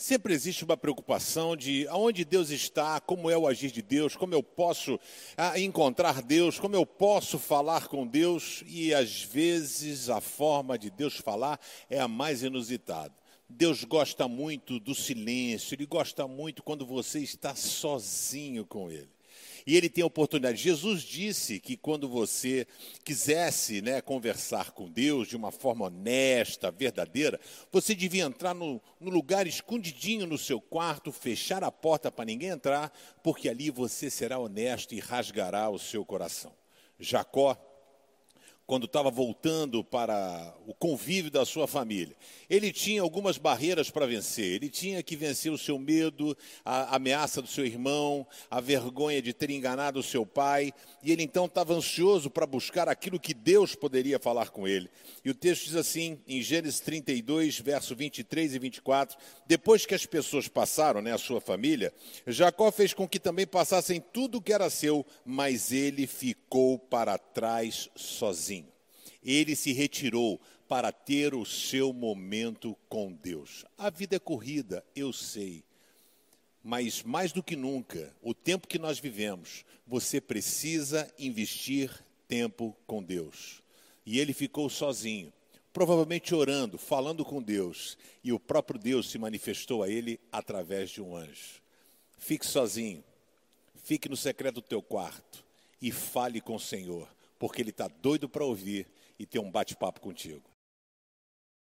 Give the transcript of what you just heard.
Sempre existe uma preocupação de aonde Deus está, como é o agir de Deus, como eu posso ah, encontrar Deus, como eu posso falar com Deus, e às vezes a forma de Deus falar é a mais inusitada. Deus gosta muito do silêncio, Ele gosta muito quando você está sozinho com Ele e ele tem a oportunidade. Jesus disse que quando você quisesse né, conversar com Deus de uma forma honesta, verdadeira, você devia entrar no, no lugar escondidinho no seu quarto, fechar a porta para ninguém entrar, porque ali você será honesto e rasgará o seu coração. Jacó quando estava voltando para o convívio da sua família. Ele tinha algumas barreiras para vencer. Ele tinha que vencer o seu medo, a ameaça do seu irmão, a vergonha de ter enganado o seu pai. E ele então estava ansioso para buscar aquilo que Deus poderia falar com ele. E o texto diz assim, em Gênesis 32, verso 23 e 24: Depois que as pessoas passaram, né, a sua família, Jacó fez com que também passassem tudo o que era seu, mas ele ficou para trás sozinho ele se retirou para ter o seu momento com Deus. A vida é corrida, eu sei. Mas mais do que nunca, o tempo que nós vivemos, você precisa investir tempo com Deus. E ele ficou sozinho, provavelmente orando, falando com Deus, e o próprio Deus se manifestou a ele através de um anjo. Fique sozinho, fique no secreto do teu quarto e fale com o Senhor, porque ele está doido para ouvir e ter um bate-papo contigo.